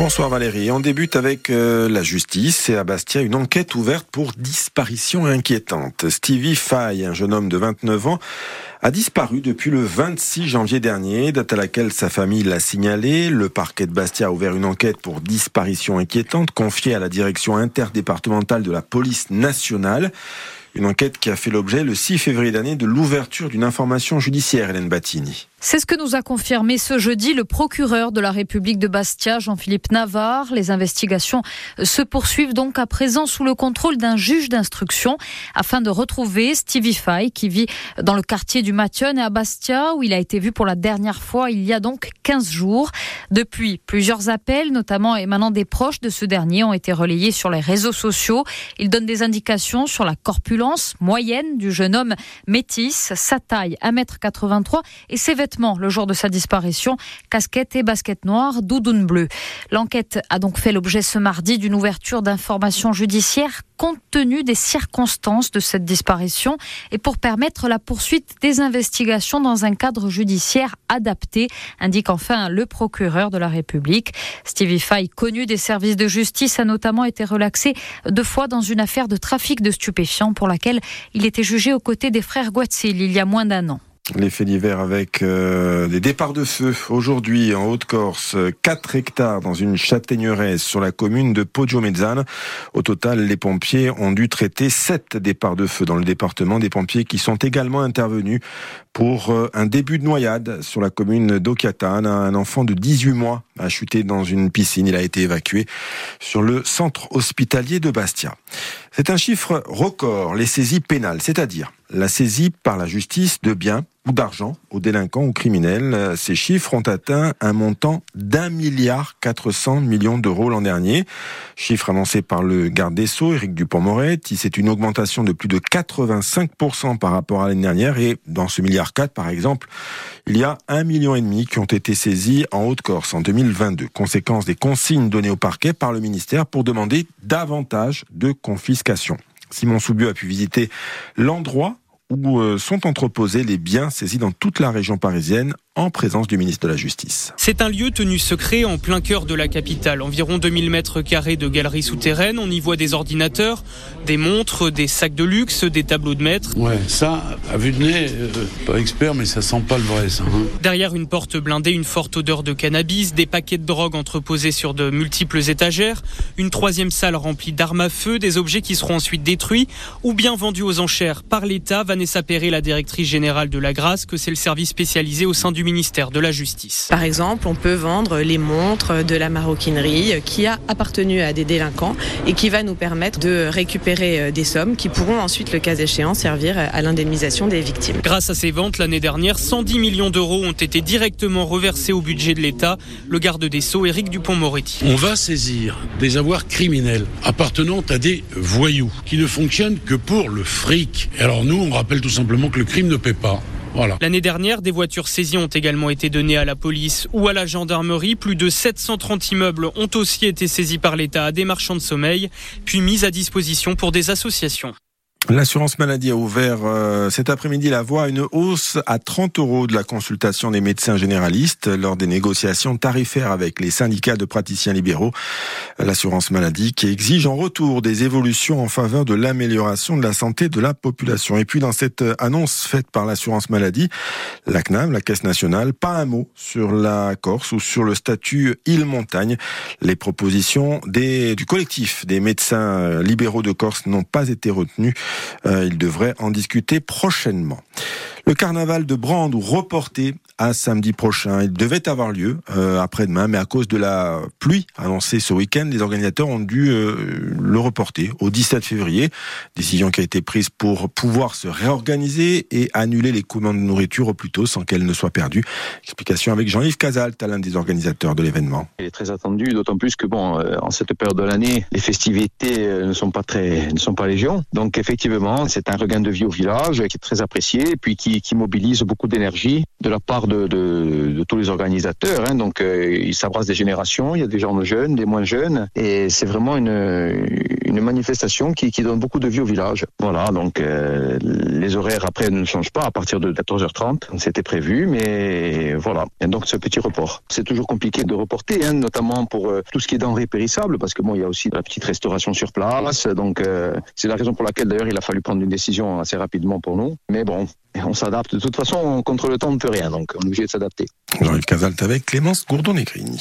Bonsoir Valérie. On débute avec euh, la justice et à Bastia une enquête ouverte pour disparition inquiétante. Stevie Fay, un jeune homme de 29 ans, a disparu depuis le 26 janvier dernier, date à laquelle sa famille l'a signalé. Le parquet de Bastia a ouvert une enquête pour disparition inquiétante confiée à la direction interdépartementale de la police nationale. Une enquête qui a fait l'objet le 6 février dernier de l'ouverture d'une information judiciaire, Hélène Battini. C'est ce que nous a confirmé ce jeudi le procureur de la République de Bastia, Jean-Philippe Navarre. Les investigations se poursuivent donc à présent sous le contrôle d'un juge d'instruction afin de retrouver Stevie Fay qui vit dans le quartier du Mathieu et à Bastia où il a été vu pour la dernière fois il y a donc 15 jours. Depuis, plusieurs appels, notamment émanant des proches de ce dernier, ont été relayés sur les réseaux sociaux. Ils donnent des indications sur la corpulence moyenne du jeune homme métis, sa taille 1m83 et ses vêtements le jour de sa disparition, casquette et basket noire, doudoune bleue. L'enquête a donc fait l'objet ce mardi d'une ouverture d'informations judiciaires compte tenu des circonstances de cette disparition et pour permettre la poursuite des investigations dans un cadre judiciaire adapté, indique enfin le procureur de la République. Stevie Fay, connu des services de justice, a notamment été relaxé deux fois dans une affaire de trafic de stupéfiants pour laquelle il était jugé aux côtés des frères Guatzil il y a moins d'un an. Les faits divers avec euh, des départs de feu. Aujourd'hui, en Haute-Corse, 4 hectares dans une châtaigneraie sur la commune de Poggio-Mezzane. Au total, les pompiers ont dû traiter 7 départs de feu dans le département. Des pompiers qui sont également intervenus pour euh, un début de noyade sur la commune d'Okiatan. Un enfant de 18 mois a chuté dans une piscine. Il a été évacué sur le centre hospitalier de Bastia. C'est un chiffre record, les saisies pénales, c'est-à-dire la saisie par la justice de biens ou d'argent aux délinquants ou criminels. Ces chiffres ont atteint un montant d'un milliard 400 millions d'euros l'an dernier. Chiffre annoncé par le garde des Sceaux, Éric Dupont-Moretti. C'est une augmentation de plus de 85% par rapport à l'année dernière. Et dans ce milliard 4, par exemple, il y a un million et demi qui ont été saisis en Haute-Corse en 2022. Conséquence des consignes données au parquet par le ministère pour demander davantage de confiscation. Simon Soubieux a pu visiter l'endroit où euh, sont entreposés les biens saisis dans toute la région parisienne en présence du ministre de la Justice. C'est un lieu tenu secret en plein cœur de la capitale. Environ 2000 mètres carrés de galeries souterraines. On y voit des ordinateurs, des montres, des sacs de luxe, des tableaux de maître. Ouais, ça, à vue de nez, euh, pas expert, mais ça sent pas le vrai, ça. Hein. Derrière une porte blindée, une forte odeur de cannabis, des paquets de drogue entreposés sur de multiples étagères, une troisième salle remplie d'armes à feu, des objets qui seront ensuite détruits ou bien vendus aux enchères par l'État. Vanessa Perret, la directrice générale de la Grâce, que c'est le service spécialisé au sein du ministère de la Justice. Par exemple, on peut vendre les montres de la maroquinerie qui a appartenu à des délinquants et qui va nous permettre de récupérer euh, des sommes qui pourront ensuite, le cas échéant, servir à l'indemnisation des victimes. Grâce à ces ventes, l'année dernière, 110 millions d'euros ont été directement reversés au budget de l'État. Le garde des Sceaux, Éric Dupont-Moretti. On va saisir des avoirs criminels appartenant à des voyous qui ne fonctionnent que pour le fric. Et alors nous, on rappelle tout simplement que le crime ne paie pas. Voilà. L'année dernière, des voitures saisies ont également été données à la police ou à la gendarmerie. Plus de 730 immeubles ont aussi été saisis par l'État à des marchands de sommeil, puis mis à disposition pour des associations. L'assurance maladie a ouvert euh, cet après-midi la voie à une hausse à 30 euros de la consultation des médecins généralistes lors des négociations tarifaires avec les syndicats de praticiens libéraux. L'assurance maladie qui exige en retour des évolutions en faveur de l'amélioration de la santé de la population. Et puis dans cette annonce faite par l'assurance maladie, la CNAM, la Caisse nationale, pas un mot sur la Corse ou sur le statut île-montagne. Les propositions des, du collectif des médecins libéraux de Corse n'ont pas été retenues. Euh, il devrait en discuter prochainement. Le carnaval de Brandebourg reporté à samedi prochain. Il devait avoir lieu euh, après-demain, mais à cause de la pluie annoncée ce week-end, les organisateurs ont dû euh, le reporter au 17 février. Décision qui a été prise pour pouvoir se réorganiser et annuler les commandes de nourriture au plus tôt sans qu'elles ne soient perdues. Explication avec Jean-Yves Casalt, l'un des organisateurs de l'événement. Il est très attendu, d'autant plus que bon, euh, en cette période de l'année, les festivités euh, ne sont pas très, ne sont pas légion. Donc effectivement, c'est un regain de vie au village qui est très apprécié, et puis qui, qui mobilise beaucoup d'énergie de la part de, de, tous les organisateurs. Hein. Donc, euh, il s'abrasse des générations. Il y a des gens jeunes, des moins jeunes, et c'est vraiment une manifestation qui, qui donne beaucoup de vie au village. Voilà, donc euh, les horaires après ne changent pas à partir de 14h30, c'était prévu, mais voilà. Et donc ce petit report. C'est toujours compliqué de reporter, hein, notamment pour euh, tout ce qui est denrées périssables, parce que bon, il y a aussi la petite restauration sur place, donc euh, c'est la raison pour laquelle d'ailleurs il a fallu prendre une décision assez rapidement pour nous. Mais bon, on s'adapte. De toute façon, contre le temps, on ne peut rien, donc on est obligé de s'adapter. Jean-Yves Casalt avec Clémence Gourdon-Negrini.